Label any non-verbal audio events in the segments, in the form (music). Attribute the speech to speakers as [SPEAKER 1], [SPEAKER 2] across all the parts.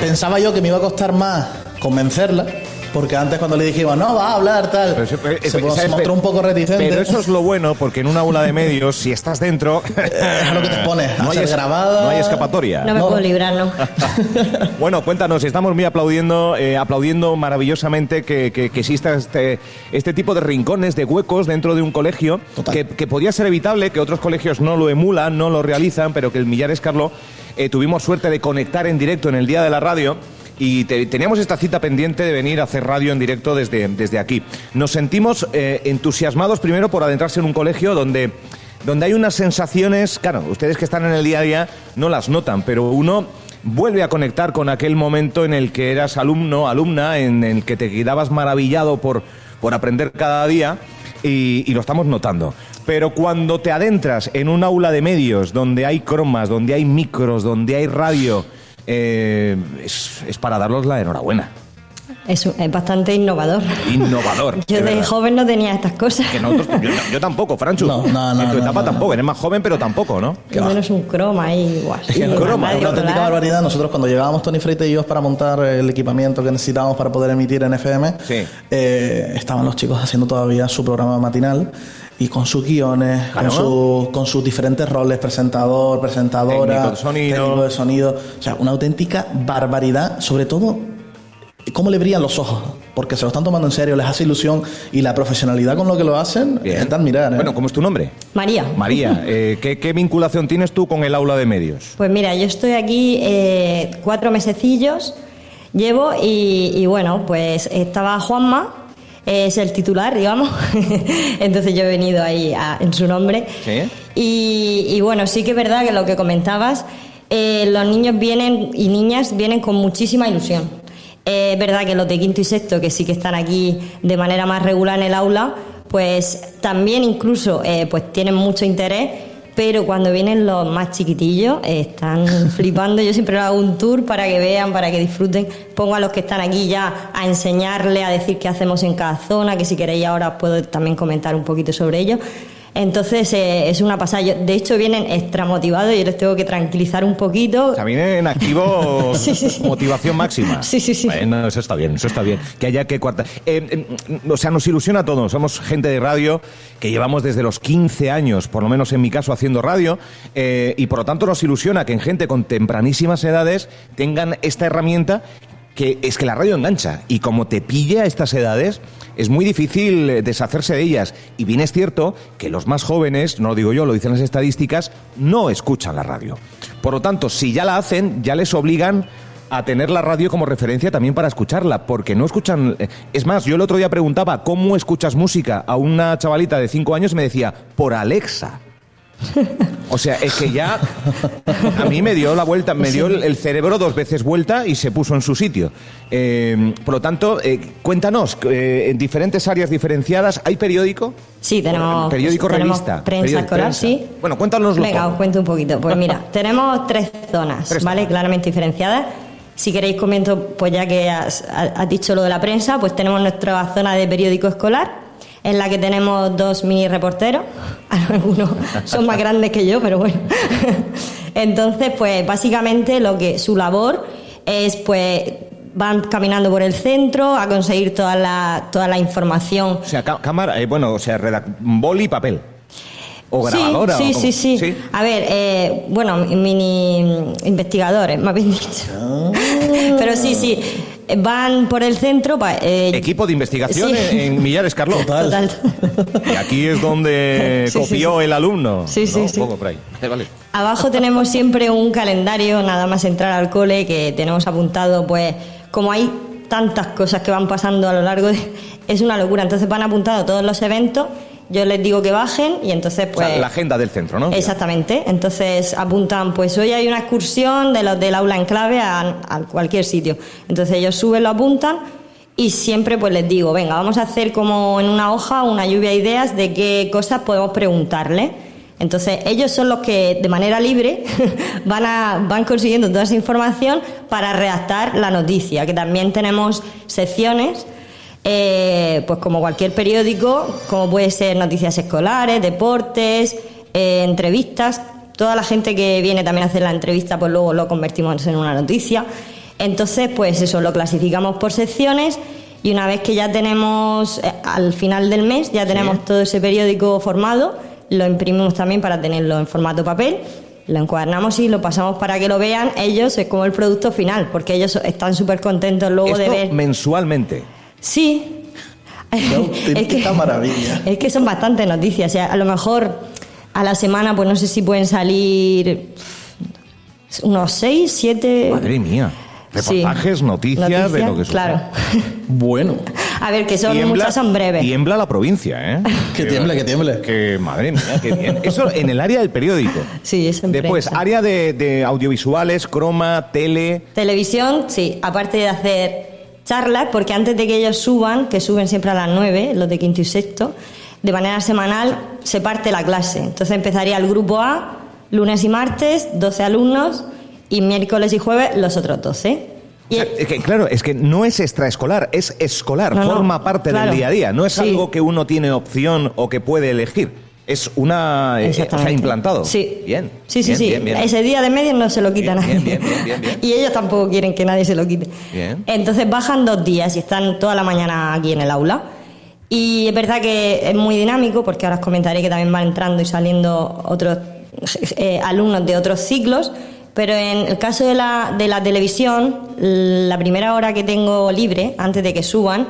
[SPEAKER 1] pensaba yo que me iba a costar más convencerla. Porque antes cuando le dijimos, no, va a hablar, tal,
[SPEAKER 2] Pero, pero,
[SPEAKER 1] se,
[SPEAKER 2] pero,
[SPEAKER 1] se
[SPEAKER 2] ¿sabes?
[SPEAKER 1] mostró un poco reticente.
[SPEAKER 2] Pero eso es lo bueno, porque en una aula de medios, si estás dentro, (laughs)
[SPEAKER 1] es lo que te expones, (laughs) a
[SPEAKER 2] no hay,
[SPEAKER 1] ser grabada.
[SPEAKER 2] no hay escapatoria.
[SPEAKER 3] No me
[SPEAKER 1] No.
[SPEAKER 3] puedo librar, ¿no? (laughs)
[SPEAKER 2] Bueno, cuéntanos, estamos muy aplaudiendo, eh, aplaudiendo maravillosamente que, que- que exista este, este tipo de rincones, de huecos dentro de un colegio,
[SPEAKER 1] Total.
[SPEAKER 2] que, que podría ser evitable, que otros colegios no lo emulan, no lo realizan, pero que el Millares Carlo eh, tuvimos suerte de conectar en directo en el día de la radio. Y te- teníamos esta cita pendiente de venir a hacer radio en directo desde, desde aquí. Nos sentimos eh, entusiasmados primero por adentrarse en un colegio donde, donde hay unas sensaciones, claro, ustedes que están en el día a día no las notan, pero uno vuelve a conectar con aquel momento en el que eras alumno, alumna, en el que te quedabas maravillado por, por aprender cada día y, y lo estamos notando. Pero cuando te adentras en un aula de medios donde hay cromas, donde hay micros, donde hay radio, eh, es, es para darlos la enhorabuena.
[SPEAKER 3] Es, es bastante innovador.
[SPEAKER 2] Innovador. (laughs)
[SPEAKER 3] Yo
[SPEAKER 2] de verdad.
[SPEAKER 3] joven no tenía estas cosas.
[SPEAKER 2] Que nosotros, yo, yo tampoco, Franchu.
[SPEAKER 1] No, no, no,
[SPEAKER 2] En tu
[SPEAKER 1] no,
[SPEAKER 2] etapa
[SPEAKER 1] no,
[SPEAKER 2] tampoco. Eres más joven, pero tampoco, ¿no?
[SPEAKER 1] ¿Qué va?
[SPEAKER 3] menos un croma ahí,
[SPEAKER 1] Es que
[SPEAKER 3] sí,
[SPEAKER 1] es
[SPEAKER 2] croma,
[SPEAKER 3] una
[SPEAKER 1] auténtica barbaridad. Nosotros cuando llegábamos Tony Freite y yo para montar el equipamiento que necesitábamos para poder emitir en FM,
[SPEAKER 2] Sí.
[SPEAKER 1] eh, estaban los chicos haciendo todavía su programa matinal y con sus guiones,
[SPEAKER 2] Claro.
[SPEAKER 1] con, sus- con sus diferentes roles, presentador, presentadora,
[SPEAKER 2] Técnico de sonido.
[SPEAKER 1] técnico de sonido. O sea, una auténtica barbaridad, sobre todo cómo le brillan los ojos, porque se lo están tomando en serio, les hace ilusión y la profesionalidad con lo que lo hacen
[SPEAKER 2] Bien.
[SPEAKER 1] es de admirar. ¿eh?
[SPEAKER 2] Bueno, ¿cómo es tu nombre?
[SPEAKER 3] María.
[SPEAKER 2] María, eh, ¿qué, qué vinculación tienes tú con el aula de medios?
[SPEAKER 3] Pues mira, yo estoy aquí eh, cuatro mesecillos, llevo y, y bueno, pues estaba Juanma, es el titular, digamos, (laughs) entonces yo he venido ahí a- en su nombre.
[SPEAKER 2] Sí.
[SPEAKER 3] Y, y bueno, sí que es verdad que lo que comentabas, eh, los niños vienen y niñas vienen con muchísima ilusión. Eh, es verdad que los de quinto y sexto, que sí que están aquí de manera más regular en el aula, pues también incluso eh, pues tienen mucho interés, pero cuando vienen los más chiquitillos están (laughs) flipando. Yo siempre hago un tour para que vean, para que disfruten. Pongo a los que están aquí ya a enseñarle, a decir qué hacemos en cada zona, que si queréis ahora os puedo también comentar un poquito sobre ello. Entonces eh, es una pasada. Yo- de hecho vienen extra motivados y yo les tengo que tranquilizar un poquito.
[SPEAKER 2] O sea, viene en activo (laughs)
[SPEAKER 3] Sí, sí, sí.
[SPEAKER 2] motivación máxima.
[SPEAKER 3] Sí, sí, sí.
[SPEAKER 2] Bueno, eso está bien, eso está bien. Que haya que cuarta. Eh, eh, o sea, nos ilusiona a todos. Somos gente de radio que llevamos desde los 15 años, por lo menos en mi caso, haciendo radio. eh, y por lo tanto nos ilusiona que en gente con tempranísimas edades tengan esta herramienta que es que la radio engancha y como te pilla a estas edades es muy difícil eh, deshacerse de ellas y bien es cierto que los más jóvenes, no lo digo yo, lo dicen las estadísticas, no escuchan la radio. Por lo tanto, si ya la hacen, ya les obligan a tener la radio como referencia también para escucharla, porque no escuchan... eh, Es más, yo el otro día preguntaba, ¿cómo escuchas música? A una chavalita de 5 años me decía, por Alexa. O sea, es que ya a mí me dio la vuelta, me dio el, cerebro dos veces vuelta y se puso en su sitio. Eh, por lo tanto, eh, cuéntanos, eh, en diferentes áreas diferenciadas, ¿hay periódico?
[SPEAKER 3] Sí, tenemos,
[SPEAKER 2] Periódico, revista.
[SPEAKER 3] prensa
[SPEAKER 2] periódico,
[SPEAKER 3] escolar,
[SPEAKER 2] prensa.
[SPEAKER 3] sí.
[SPEAKER 2] Bueno, cuéntanoslo
[SPEAKER 3] Venga,
[SPEAKER 2] todo.
[SPEAKER 3] os cuento un poquito. Pues mira, (laughs) tenemos tres zonas,
[SPEAKER 2] Tres
[SPEAKER 3] ¿vale?
[SPEAKER 2] zonas.
[SPEAKER 3] Claramente diferenciadas. Si queréis comento, pues ya que has, has dicho lo de la prensa, pues tenemos nuestra zona de periódico escolar, en la que tenemos dos mini reporteros. (laughs) Algunos son más grandes que yo, pero bueno. (laughs) Entonces, pues básicamente lo que su labor es, pues, van caminando por el centro a conseguir toda la, toda la información
[SPEAKER 2] O sea, cá- cámara, eh, bueno, o sea, boli y papel. O grabadora.
[SPEAKER 3] Sí,
[SPEAKER 2] o
[SPEAKER 3] sí,
[SPEAKER 2] como-
[SPEAKER 3] sí, sí. A ver, eh, bueno, mini investigadores, más bien dicho.
[SPEAKER 2] Ah. (laughs)
[SPEAKER 3] Pero sí, sí, van por el centro. pa- eh,
[SPEAKER 2] Equipo de investigación
[SPEAKER 3] Sí.
[SPEAKER 2] en, en Millares, Carlos.
[SPEAKER 3] Total.
[SPEAKER 2] Y aquí es donde (laughs)
[SPEAKER 3] Sí,
[SPEAKER 2] copió
[SPEAKER 3] sí.
[SPEAKER 2] el alumno.
[SPEAKER 3] Sí, sí,
[SPEAKER 2] ¿no?
[SPEAKER 3] sí.
[SPEAKER 2] Un poco por ahí. Vale, vale.
[SPEAKER 3] Abajo tenemos siempre un calendario, nada más entrar al cole, que tenemos apuntado, pues, como hay tantas cosas que van pasando a lo largo de... Es una locura, entonces van apuntados todos los eventos, yo les digo que bajen y entonces,
[SPEAKER 2] O
[SPEAKER 3] pues...
[SPEAKER 2] sea, la agenda del centro, ¿no?
[SPEAKER 3] Exactamente. Entonces apuntan, pues hoy hay una excursión de los del aula en clave a, a cualquier sitio. Entonces ellos suben, lo apuntan y siempre pues les digo, venga, vamos a hacer como en una hoja una lluvia de ideas de qué cosas podemos preguntarle. Entonces ellos son los que de manera libre (laughs) van, a, van consiguiendo toda esa información para redactar la noticia, que también tenemos secciones eh, pues como cualquier periódico, como puede ser noticias escolares, deportes, eh, entrevistas. Toda la gente que viene también a hacer la entrevista, pues luego lo convertimos en una noticia. Entonces, pues eso, lo clasificamos por secciones y una vez que ya tenemos, eh, al final del mes, ya tenemos todo ese periódico formado, lo imprimimos también para tenerlo en formato papel, lo encuadernamos y lo pasamos para que lo vean ellos, es como el producto final, porque ellos están súper contentos luego de ver...
[SPEAKER 2] mensualmente.
[SPEAKER 3] Sí. (laughs)
[SPEAKER 1] Qué auténtica maravilla. (laughs)
[SPEAKER 3] Es que son bastantes noticias. O sea, a lo mejor a la semana, pues no sé si pueden salir unos seis, siete.
[SPEAKER 2] Madre mía.
[SPEAKER 3] Sí.
[SPEAKER 2] Reportajes, noticias, de lo que sucede.
[SPEAKER 3] Claro. (laughs)
[SPEAKER 1] Bueno,
[SPEAKER 3] A ver, que son
[SPEAKER 2] Tiembla-
[SPEAKER 3] muchas son breves.
[SPEAKER 2] Tiembla la provincia, ¿eh?
[SPEAKER 1] que tiemble, que tiemble.
[SPEAKER 2] Que madre mía, qué bien. Eso en el área del periódico.
[SPEAKER 3] Sí, es en
[SPEAKER 2] Después,
[SPEAKER 3] prensa.
[SPEAKER 2] área de, de audiovisuales, croma, tele.
[SPEAKER 3] Televisión, sí, aparte de hacer charlas, porque antes de que ellos suban, que suben siempre a las 9, los de quinto y sexto, de manera semanal se parte la clase. Entonces empezaría el grupo A, lunes y martes, 12 alumnos, y miércoles y jueves los otros 12.
[SPEAKER 2] O
[SPEAKER 3] Y-
[SPEAKER 2] sea, es que, claro, es que no es extraescolar, es escolar,
[SPEAKER 3] No, no,
[SPEAKER 2] forma parte
[SPEAKER 3] claro.
[SPEAKER 2] del día a día. No es
[SPEAKER 3] Sí.
[SPEAKER 2] algo que uno tiene opción o que puede elegir. Es una. eh, sea,
[SPEAKER 3] Exactamente.
[SPEAKER 2] implantado.
[SPEAKER 3] Sí.
[SPEAKER 2] Bien.
[SPEAKER 3] Sí, sí,
[SPEAKER 2] bien,
[SPEAKER 3] sí.
[SPEAKER 2] bien, bien.
[SPEAKER 3] Ese día de medio no se lo quita nadie.
[SPEAKER 2] bien, bien, bien, bien. (laughs)
[SPEAKER 3] Y ellos tampoco quieren que nadie se lo quite.
[SPEAKER 2] Bien.
[SPEAKER 3] Entonces bajan dos días y están toda la mañana aquí en el aula. Y es verdad que es muy dinámico porque ahora os comentaré que también van entrando y saliendo otros eh, alumnos de otros ciclos. Pero en el caso de la, de la televisión, la primera hora que tengo libre, antes de que suban,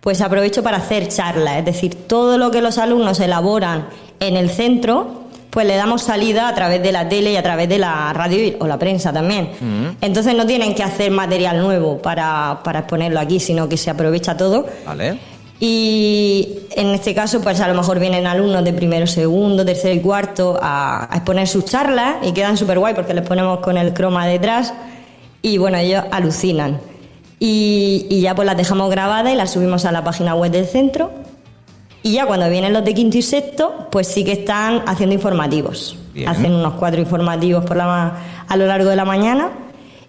[SPEAKER 3] pues aprovecho para hacer charlas. Es decir, todo lo que los alumnos elaboran en el centro, pues le damos salida a través de la tele y a través de la radio o la prensa también. Entonces no tienen que hacer material nuevo para, para exponerlo aquí, sino que se aprovecha todo.
[SPEAKER 2] Vale.
[SPEAKER 3] Y en este caso, pues a lo mejor vienen alumnos de primero, segundo, tercero y cuarto a, a exponer sus charlas y quedan súper guay porque les ponemos con el croma detrás y bueno, ellos alucinan. Y, y ya pues las dejamos grabadas y las subimos a la página web del centro. Y ya cuando vienen los de quinto y sexto, pues sí que están haciendo informativos.
[SPEAKER 2] Bien.
[SPEAKER 3] Hacen unos cuatro informativos por la, a lo largo de la mañana.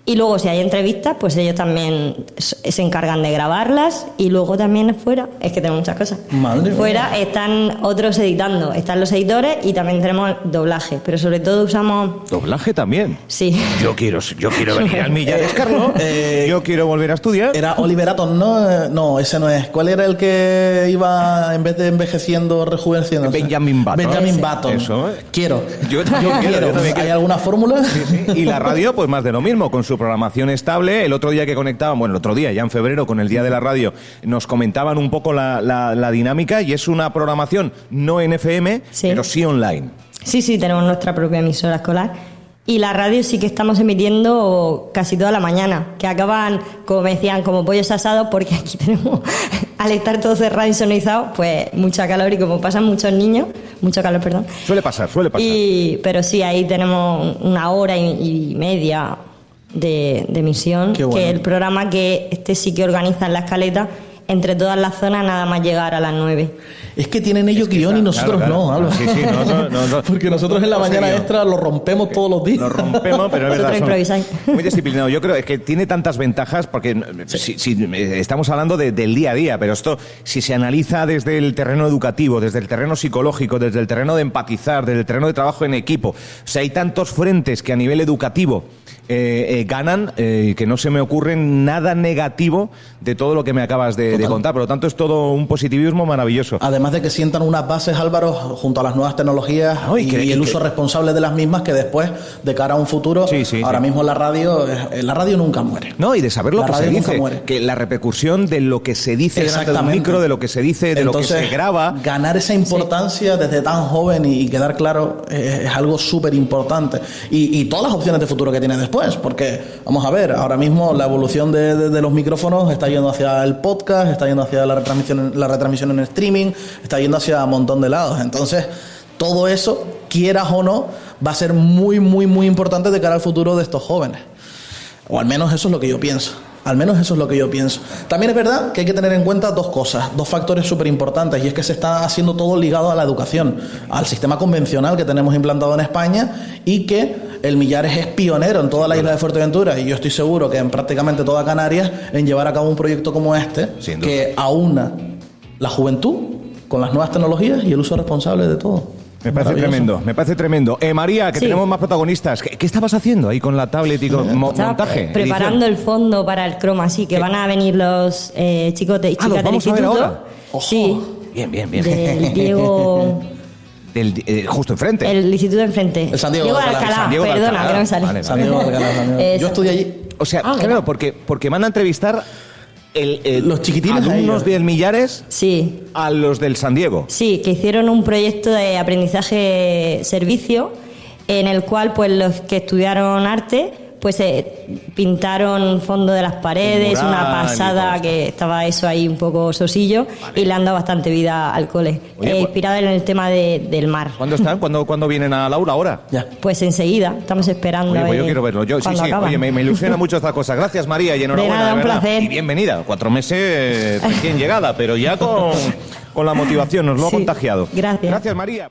[SPEAKER 3] Y luego, si hay entrevistas, pues ellos también se encargan de grabarlas. Y luego también fuera, es que tenemos muchas cosas.
[SPEAKER 1] Madre mía.
[SPEAKER 3] fuera están otros editando. Están los editores y también tenemos doblaje. Pero sobre todo usamos.
[SPEAKER 2] Doblaje también.
[SPEAKER 3] Sí.
[SPEAKER 2] Yo quiero, yo quiero venir al Millares, Carlos. (laughs)
[SPEAKER 1] Eh,
[SPEAKER 2] yo quiero volver a estudiar.
[SPEAKER 1] Era Oliver Atom, ¿no? Eh, No, ese no es. ¿Cuál era el que iba, en vez de envejeciendo, rejuveneciendo?
[SPEAKER 2] Benjamin Button.
[SPEAKER 1] Benjamin. Button.
[SPEAKER 2] Eso, eh.
[SPEAKER 1] Quiero.
[SPEAKER 2] Yo también quiero, yo también
[SPEAKER 1] ¿Hay
[SPEAKER 2] quiero.
[SPEAKER 1] alguna fórmula?
[SPEAKER 2] Y la radio, pues más de lo mismo, con su programación estable. El otro día que conectaban, bueno, el otro día, ya en febrero, con el Día de la Radio, nos comentaban un poco la, la- la dinámica y es una programación no en FM,
[SPEAKER 3] Sí.
[SPEAKER 2] pero sí online.
[SPEAKER 3] Sí, sí, tenemos nuestra propia emisora escolar. Y la radio sí que estamos emitiendo casi toda la mañana, que acaban, como me decían, como pollos asados, porque aquí (laughs) tenemos, al estar todo cerrado y sonizado, pues mucha calor y como pasan muchos niños, mucho calor, perdón.
[SPEAKER 2] Suele pasar, suele pasar.
[SPEAKER 3] Y, pero sí, ahí tenemos una hora y, y media de, de
[SPEAKER 1] bueno.
[SPEAKER 3] que el programa que este sí que organiza en la escaleta, entre todas las zonas, nada más llegar a las nueve.
[SPEAKER 1] Es que tienen ellos guion y nosotros
[SPEAKER 2] claro,
[SPEAKER 1] no.
[SPEAKER 2] Sí, sí, no, no, (laughs) no, no.
[SPEAKER 1] Porque nosotros en la mañana extra lo rompemos todos los días.
[SPEAKER 2] Lo rompemos, pero es verdad. Muy disciplinado. Yo creo que tiene tantas ventajas porque eh, si, si, eh, estamos hablando de- del día a día, pero esto, si se analiza desde el terreno educativo, desde el terreno psicológico, desde el terreno de empatizar, desde el terreno de trabajo en equipo, o sea, hay tantos frentes que a nivel educativo eh, eh, ganan eh, que no se me ocurre nada negativo de todo lo que me acabas de, contar. Por lo tanto, es todo un positivismo maravilloso.
[SPEAKER 1] Además de que sientan unas bases, Álvaro, junto a las nuevas tecnologías
[SPEAKER 2] No, y
[SPEAKER 1] y,
[SPEAKER 2] que-
[SPEAKER 1] y el
[SPEAKER 2] que-
[SPEAKER 1] uso responsable de las mismas, que después, de cara a un futuro,
[SPEAKER 2] Sí, sí,
[SPEAKER 1] ahora
[SPEAKER 2] sí.
[SPEAKER 1] mismo la radio, eh, la radio nunca muere.
[SPEAKER 2] No, y de saber lo
[SPEAKER 1] La
[SPEAKER 2] que se
[SPEAKER 1] radio nunca
[SPEAKER 2] dice.
[SPEAKER 1] muere.
[SPEAKER 2] Que la repercusión de lo que se dice un
[SPEAKER 1] Exactamente.
[SPEAKER 2] micro, de lo que se dice, de lo que se graba.
[SPEAKER 1] Ganar esa importancia desde tan joven y, y quedar claro eh, es algo súper importante. Y, y todas las opciones de futuro que tiene después, porque vamos a ver, ahora mismo la evolución de, de- de los micrófonos está yendo hacia el podcast, está yendo hacia la retransmisión, la retransmisión en streaming, está yendo hacia un montón de lados. Entonces, todo eso, quieras o no, va a ser muy, muy, muy importante de cara al futuro de estos jóvenes. O al menos eso es lo que yo pienso. Al menos eso es lo que yo pienso. También es verdad que hay que tener en cuenta dos cosas, dos factores súper importantes, y es que se está haciendo todo ligado a la educación, al sistema convencional que tenemos implantado en España y que el Millares es pionero en toda la isla de Fuerteventura y yo estoy seguro que en prácticamente toda Canarias en llevar a cabo un proyecto como este
[SPEAKER 2] Sin duda.
[SPEAKER 1] que aúna la juventud con las nuevas tecnologías y el uso responsable de todo.
[SPEAKER 2] Me parece tremendo, me parece tremendo. Eh, María, que
[SPEAKER 3] Sí.
[SPEAKER 2] tenemos más protagonistas. ¿Qué, qué estabas haciendo ahí con la tablet y con mo-
[SPEAKER 3] Estaba
[SPEAKER 2] montaje?
[SPEAKER 3] preparando
[SPEAKER 2] edición?
[SPEAKER 3] el fondo para el croma, sí, que van a venir los eh, chicos de,
[SPEAKER 2] Ah,
[SPEAKER 3] chicas
[SPEAKER 2] ¿los
[SPEAKER 3] del
[SPEAKER 2] vamos a ver
[SPEAKER 3] instituto.
[SPEAKER 2] ahora?
[SPEAKER 3] Sí,
[SPEAKER 2] Bien, bien, bien.
[SPEAKER 3] del (laughs) Diego,
[SPEAKER 2] Del, eh, justo enfrente.
[SPEAKER 3] el instituto de enfrente.
[SPEAKER 1] El San Diego de Alcalá.
[SPEAKER 3] Alcalá,
[SPEAKER 2] San Diego de
[SPEAKER 3] perdona,
[SPEAKER 2] Alcalá.
[SPEAKER 3] que no me sale.
[SPEAKER 2] Vale,
[SPEAKER 1] San Diego de Alcalá, San Diego.
[SPEAKER 3] Eso.
[SPEAKER 1] Yo estudié allí.
[SPEAKER 2] O sea,
[SPEAKER 3] Ah,
[SPEAKER 2] claro, porque, porque van a entrevistar el, el-
[SPEAKER 1] Los chiquitines
[SPEAKER 2] alumnos del Millares
[SPEAKER 3] Sí,
[SPEAKER 2] a los del San Diego.
[SPEAKER 3] sí, que hicieron un proyecto de aprendizaje servicio en el cual pues los que estudiaron arte pues eh, pintaron fondo de las paredes,
[SPEAKER 2] mural
[SPEAKER 3] una pasada que estaba eso ahí un poco sosillo y le han dado bastante vida al cole.
[SPEAKER 2] Oye,
[SPEAKER 3] Eh,
[SPEAKER 2] pues-
[SPEAKER 3] inspirado en el tema de- del mar.
[SPEAKER 2] ¿Cuándo están? ¿Cuándo, cuándo vienen a Laura? ¿Ahora?
[SPEAKER 1] Ya.
[SPEAKER 3] Pues enseguida, estamos esperando.
[SPEAKER 2] Oye, pues yo quiero verlo. Yo, sí, sí. Oye, me, me ilusiona mucho esta cosa. Gracias, María, y enhorabuena.
[SPEAKER 3] nada, un placer.
[SPEAKER 2] Y bienvenida. Cuatro meses eh, recién llegada, pero ya con, con la motivación. Nos lo ha contagiado.
[SPEAKER 3] gracias.
[SPEAKER 2] Gracias, María.